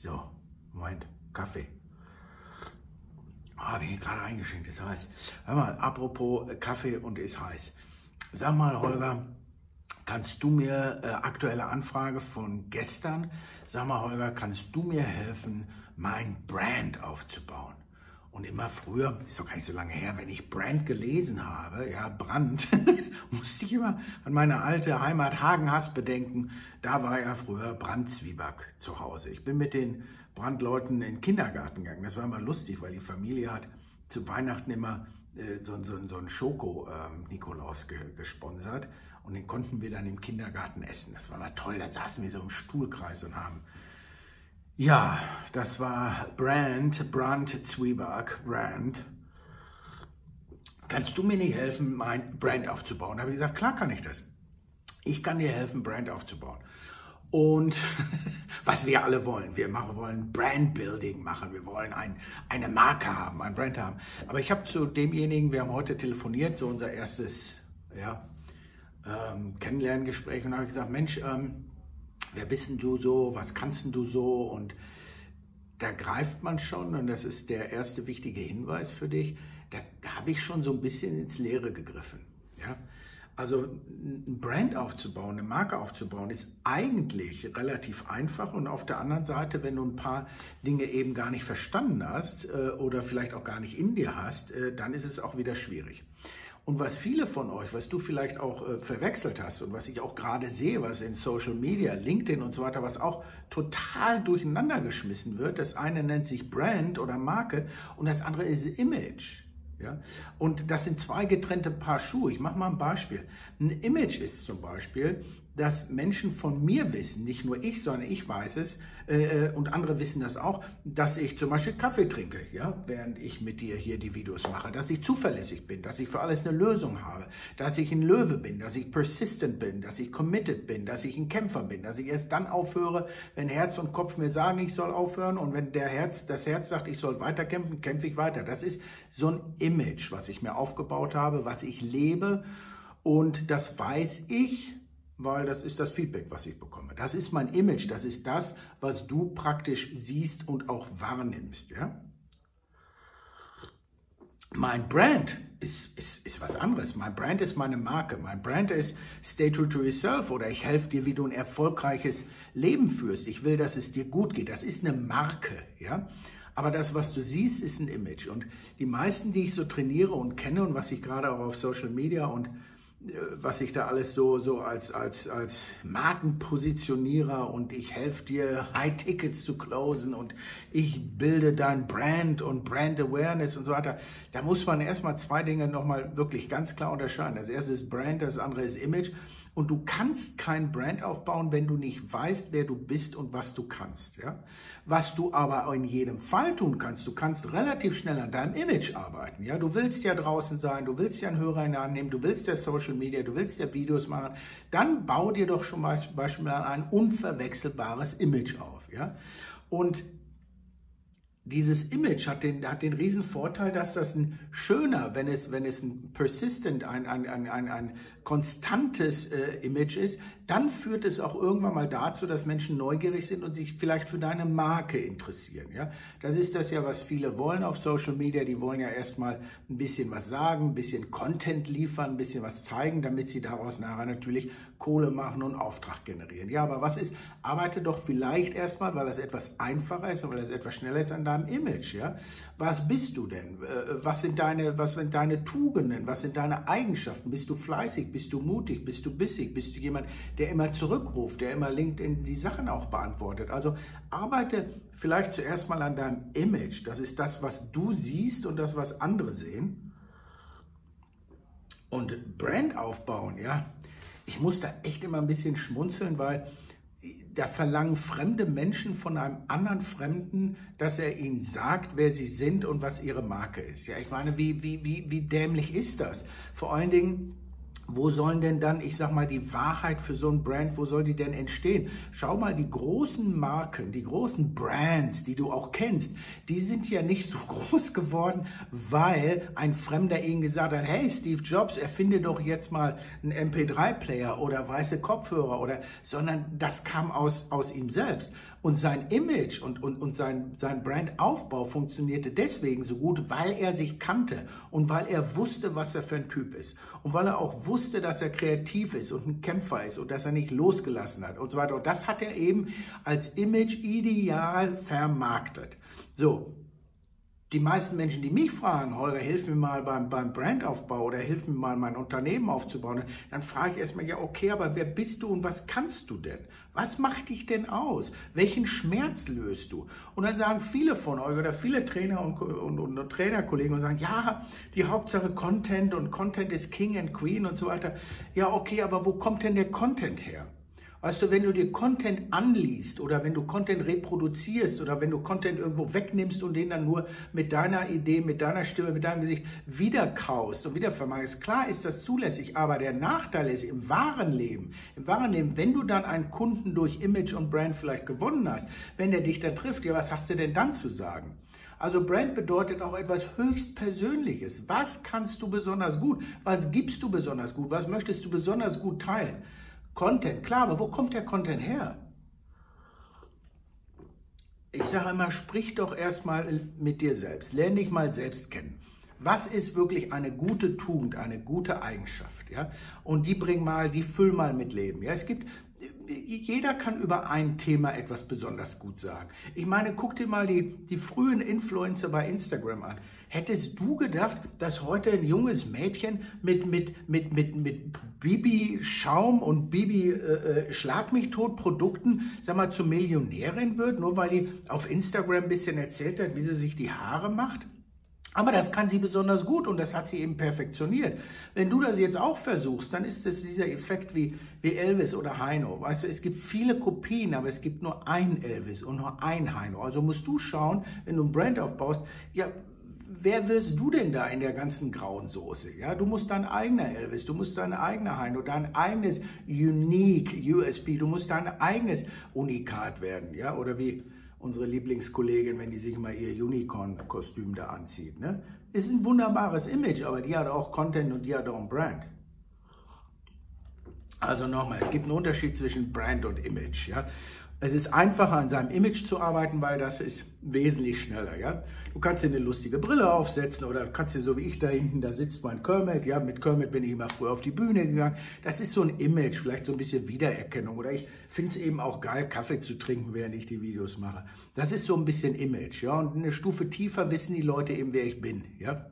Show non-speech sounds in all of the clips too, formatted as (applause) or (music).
So, Moment, Kaffee. Habe ich gerade eingeschenkt, ist heiß. Hör mal, apropos Kaffee und ist heiß. Sag mal, Holger, kannst du mir äh, aktuelle Anfrage von gestern? Sag mal, Holger, kannst du mir helfen, mein Brand aufzubauen? Und immer früher, ist doch gar nicht so lange her, wenn ich Brand gelesen habe, ja, Brand, (laughs) musste ich immer an meine alte Heimat Hagenhass bedenken. Da war ja früher Brandzwieback zu Hause. Ich bin mit den Brandleuten in den Kindergarten gegangen. Das war immer lustig, weil die Familie hat zu Weihnachten immer äh, so, so, so einen Schoko-Nikolaus ähm, ge gesponsert. Und den konnten wir dann im Kindergarten essen. Das war mal toll. Da saßen wir so im Stuhlkreis und haben ja, das war Brand, Brand Zwieback, Brand. Kannst du mir nicht helfen, mein Brand aufzubauen? Da habe ich gesagt, klar kann ich das. Ich kann dir helfen, Brand aufzubauen. Und (laughs) was wir alle wollen, wir machen, wollen Brandbuilding machen, wir wollen ein, eine Marke haben, ein Brand haben. Aber ich habe zu demjenigen, wir haben heute telefoniert, so unser erstes ja, ähm, Kennenlerngespräch und habe gesagt, Mensch, ähm, wer bist denn du so, was kannst denn du so und da greift man schon, und das ist der erste wichtige Hinweis für dich, da habe ich schon so ein bisschen ins Leere gegriffen. Ja? Also ein Brand aufzubauen, eine Marke aufzubauen, ist eigentlich relativ einfach und auf der anderen Seite, wenn du ein paar Dinge eben gar nicht verstanden hast äh, oder vielleicht auch gar nicht in dir hast, äh, dann ist es auch wieder schwierig. Und was viele von euch, was du vielleicht auch äh, verwechselt hast und was ich auch gerade sehe, was in Social Media, LinkedIn und so weiter, was auch total durcheinander geschmissen wird. Das eine nennt sich Brand oder Marke und das andere ist Image. Ja? Und das sind zwei getrennte Paar Schuhe. Ich mache mal ein Beispiel. Ein Image ist zum Beispiel, dass Menschen von mir wissen, nicht nur ich, sondern ich weiß es äh, äh, und andere wissen das auch, dass ich zum Beispiel Kaffee trinke, ja, während ich mit dir hier die Videos mache, dass ich zuverlässig bin, dass ich für alles eine Lösung habe, dass ich ein Löwe bin, dass ich persistent bin, dass ich committed bin, dass ich ein Kämpfer bin, dass ich erst dann aufhöre, wenn Herz und Kopf mir sagen, ich soll aufhören und wenn der Herz, das Herz sagt, ich soll weiterkämpfen, kämpfe ich weiter. Das ist so ein Image, was ich mir aufgebaut habe, was ich lebe und das weiß ich weil das ist das Feedback, was ich bekomme. Das ist mein Image, das ist das, was du praktisch siehst und auch wahrnimmst. Ja? Mein Brand ist, ist, ist was anderes. Mein Brand ist meine Marke. Mein Brand ist Stay True to Yourself oder ich helfe dir, wie du ein erfolgreiches Leben führst. Ich will, dass es dir gut geht. Das ist eine Marke. Ja? Aber das, was du siehst, ist ein Image. Und die meisten, die ich so trainiere und kenne und was ich gerade auch auf Social Media und was ich da alles so, so als, als, als Markenpositionierer und ich helfe dir, High Tickets zu closen und ich bilde dein Brand und Brand Awareness und so weiter. Da muss man erstmal zwei Dinge nochmal wirklich ganz klar unterscheiden. Das erste ist Brand, das andere ist Image. Und du kannst kein Brand aufbauen, wenn du nicht weißt, wer du bist und was du kannst. Ja? Was du aber in jedem Fall tun kannst, du kannst relativ schnell an deinem Image arbeiten. Ja? Du willst ja draußen sein, du willst ja einen Hörer in der Hand nehmen, du willst ja Social Media, du willst ja Videos machen. Dann bau dir doch schon mal beispielsweise ein unverwechselbares Image auf. Ja? Und dieses Image hat den, hat den riesen Vorteil, dass das ein schöner, wenn es, wenn es ein persistent, ein, ein, ein, ein, ein konstantes äh, Image ist, dann führt es auch irgendwann mal dazu, dass Menschen neugierig sind und sich vielleicht für deine Marke interessieren. Ja? Das ist das ja, was viele wollen auf Social Media. Die wollen ja erstmal ein bisschen was sagen, ein bisschen Content liefern, ein bisschen was zeigen, damit sie daraus nachher natürlich Kohle machen und Auftrag generieren. Ja, aber was ist, arbeite doch vielleicht erstmal, weil das etwas einfacher ist und weil das etwas schneller ist an deinem Image. Ja? Was bist du denn? Äh, was sind deine, was sind deine Tugenden? Was sind deine Eigenschaften? Bist du fleißig? Bist du mutig? Bist du bissig? Bist du jemand, der immer zurückruft, der immer LinkedIn die Sachen auch beantwortet? Also arbeite vielleicht zuerst mal an deinem Image. Das ist das, was du siehst und das, was andere sehen. Und Brand aufbauen, ja. Ich muss da echt immer ein bisschen schmunzeln, weil da verlangen fremde Menschen von einem anderen Fremden, dass er ihnen sagt, wer sie sind und was ihre Marke ist. Ja, ich meine, wie, wie, wie, wie dämlich ist das? Vor allen Dingen, wo sollen denn dann, ich sag mal, die Wahrheit für so ein Brand, wo soll die denn entstehen? Schau mal, die großen Marken, die großen Brands, die du auch kennst, die sind ja nicht so (laughs) groß geworden, weil ein Fremder ihnen gesagt hat, hey, Steve Jobs, erfinde doch jetzt mal einen MP3-Player oder weiße Kopfhörer oder, sondern das kam aus, aus ihm selbst. Und sein Image und, und, und sein, sein Brandaufbau funktionierte deswegen so gut, weil er sich kannte und weil er wusste, was er für ein Typ ist. Und weil er auch wusste, dass er kreativ ist und ein Kämpfer ist und dass er nicht losgelassen hat und so weiter. Und das hat er eben als Image ideal vermarktet. So, die meisten Menschen, die mich fragen, Holger, hilf mir mal beim, beim Brandaufbau oder hilf mir mal mein Unternehmen aufzubauen, dann frage ich erstmal, ja, okay, aber wer bist du und was kannst du denn? Was macht dich denn aus? Welchen Schmerz löst du? Und dann sagen viele von euch oder viele Trainer und, und, und, und Trainerkollegen und sagen, ja, die Hauptsache Content und Content ist King and Queen und so weiter. Ja, okay, aber wo kommt denn der Content her? Weißt du, wenn du dir Content anliest oder wenn du Content reproduzierst oder wenn du Content irgendwo wegnimmst und den dann nur mit deiner Idee, mit deiner Stimme, mit deinem Gesicht wiederkaust und wiedervermarktest, klar ist das zulässig, aber der Nachteil ist im wahren Leben, im wahren Leben, wenn du dann einen Kunden durch Image und Brand vielleicht gewonnen hast, wenn der dich dann trifft, ja, was hast du denn dann zu sagen? Also Brand bedeutet auch etwas höchst Persönliches. Was kannst du besonders gut? Was gibst du besonders gut? Was möchtest du besonders gut teilen? Content, klar, aber wo kommt der Content her? Ich sage immer, sprich doch erstmal mit dir selbst. Lern dich mal selbst kennen. Was ist wirklich eine gute Tugend, eine gute Eigenschaft? Ja? Und die bring mal, die füll mal mit Leben. Ja? Es gibt, jeder kann über ein Thema etwas besonders gut sagen. Ich meine, guck dir mal die, die frühen Influencer bei Instagram an. Hättest du gedacht, dass heute ein junges Mädchen mit, mit, mit, mit, mit Bibi Schaum und Bibi äh, äh, mich tot Produkten, sag mal, zur Millionärin wird, nur weil die auf Instagram ein bisschen erzählt hat, wie sie sich die Haare macht? Aber das kann sie besonders gut und das hat sie eben perfektioniert. Wenn du das jetzt auch versuchst, dann ist es dieser Effekt wie, wie Elvis oder Heino. Weißt du, es gibt viele Kopien, aber es gibt nur ein Elvis und nur ein Heino. Also musst du schauen, wenn du ein Brand aufbaust, ja, wer wirst du denn da in der ganzen grauen Soße? Ja, du musst dein eigener Elvis, du musst dein eigener Heino, dein eigenes Unique USP, du musst dein eigenes Unikat werden, ja, oder wie unsere Lieblingskollegin, wenn die sich mal ihr Unicorn-Kostüm da anzieht, ne? Ist ein wunderbares Image, aber die hat auch Content und die hat auch ein Brand. Also nochmal, es gibt einen Unterschied zwischen Brand und Image, ja. Es ist einfacher, an seinem Image zu arbeiten, weil das ist wesentlich schneller. Ja? Du kannst dir eine lustige Brille aufsetzen oder du kannst dir so wie ich da hinten, da sitzt mein Kermit. Ja? Mit Kermit bin ich immer früher auf die Bühne gegangen. Das ist so ein Image, vielleicht so ein bisschen Wiedererkennung. Oder ich finde es eben auch geil, Kaffee zu trinken, während ich die Videos mache. Das ist so ein bisschen Image. Ja? Und eine Stufe tiefer wissen die Leute eben, wer ich bin. Ja?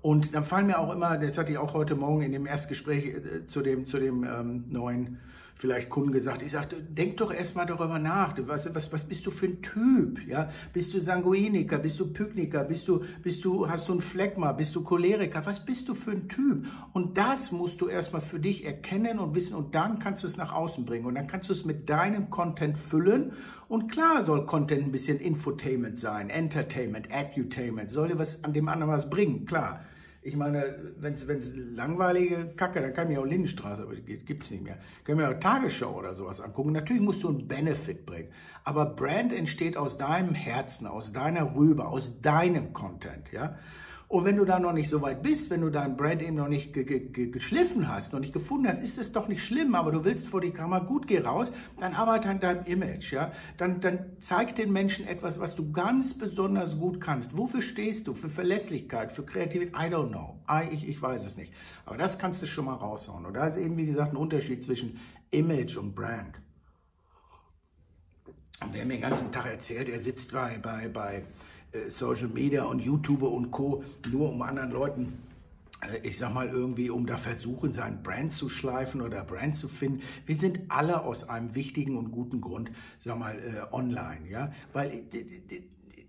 Und dann fallen mir auch immer, das hatte ich auch heute Morgen in dem Erstgespräch äh, zu dem, zu dem ähm, neuen vielleicht Kunden gesagt, ich sagte, denk doch erstmal darüber nach, was, was, was bist du für ein Typ, ja? Bist du Sanguiniker, bist du Pykniker, bist du, bist du, hast du ein Phlegma, bist du Choleriker, was bist du für ein Typ? Und das musst du erstmal für dich erkennen und wissen und dann kannst du es nach außen bringen. Und dann kannst du es mit deinem Content füllen. Und klar soll Content ein bisschen Infotainment sein, Entertainment, Edutainment, soll dir was an dem anderen was bringen, klar. Ich meine, wenn es langweilige Kacke, dann kann ich mir auch Lindenstraße, aber gibt es nicht mehr. Kann mir auch Tagesschau oder sowas angucken. Natürlich musst du einen Benefit bringen. Aber Brand entsteht aus deinem Herzen, aus deiner Rübe, aus deinem Content, ja. Und wenn du da noch nicht so weit bist, wenn du dein Brand eben noch nicht ge ge geschliffen hast, noch nicht gefunden hast, ist es doch nicht schlimm, aber du willst vor die Kamera, gut, geh raus, dann arbeite an deinem Image, ja. Dann, dann zeig den Menschen etwas, was du ganz besonders gut kannst. Wofür stehst du? Für Verlässlichkeit, für Kreativität? I don't know. I, ich, ich weiß es nicht. Aber das kannst du schon mal raushauen. Und da ist eben, wie gesagt, ein Unterschied zwischen Image und Brand. Und wer mir den ganzen Tag erzählt, er sitzt bei, bei, bei Social Media und YouTuber und Co. nur um anderen Leuten äh, ich sag mal irgendwie, um da versuchen, sein Brand zu schleifen oder Brand zu finden. Wir sind alle aus einem wichtigen und guten Grund, sag mal, äh, online, ja, weil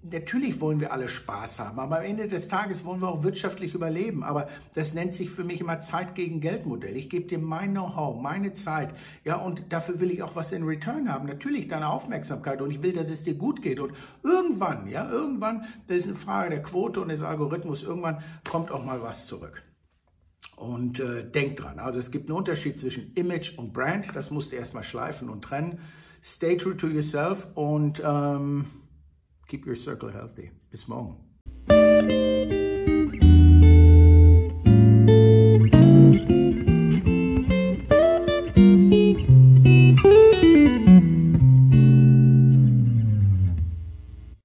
natürlich wollen wir alle Spaß haben, aber am Ende des Tages wollen wir auch wirtschaftlich überleben. Aber das nennt sich für mich immer Zeit gegen Geld Modell. Ich gebe dir mein Know-how, meine Zeit, ja, und dafür will ich auch was in Return haben. Natürlich deine Aufmerksamkeit und ich will, dass es dir gut geht. Und irgendwann, ja, irgendwann, das ist eine Frage der Quote und des Algorithmus, irgendwann kommt auch mal was zurück. Und äh, denk dran, also es gibt einen Unterschied zwischen Image und Brand. Das musst du erstmal schleifen und trennen. Stay true to yourself und ähm, keep your circle healthy. Bis morgen.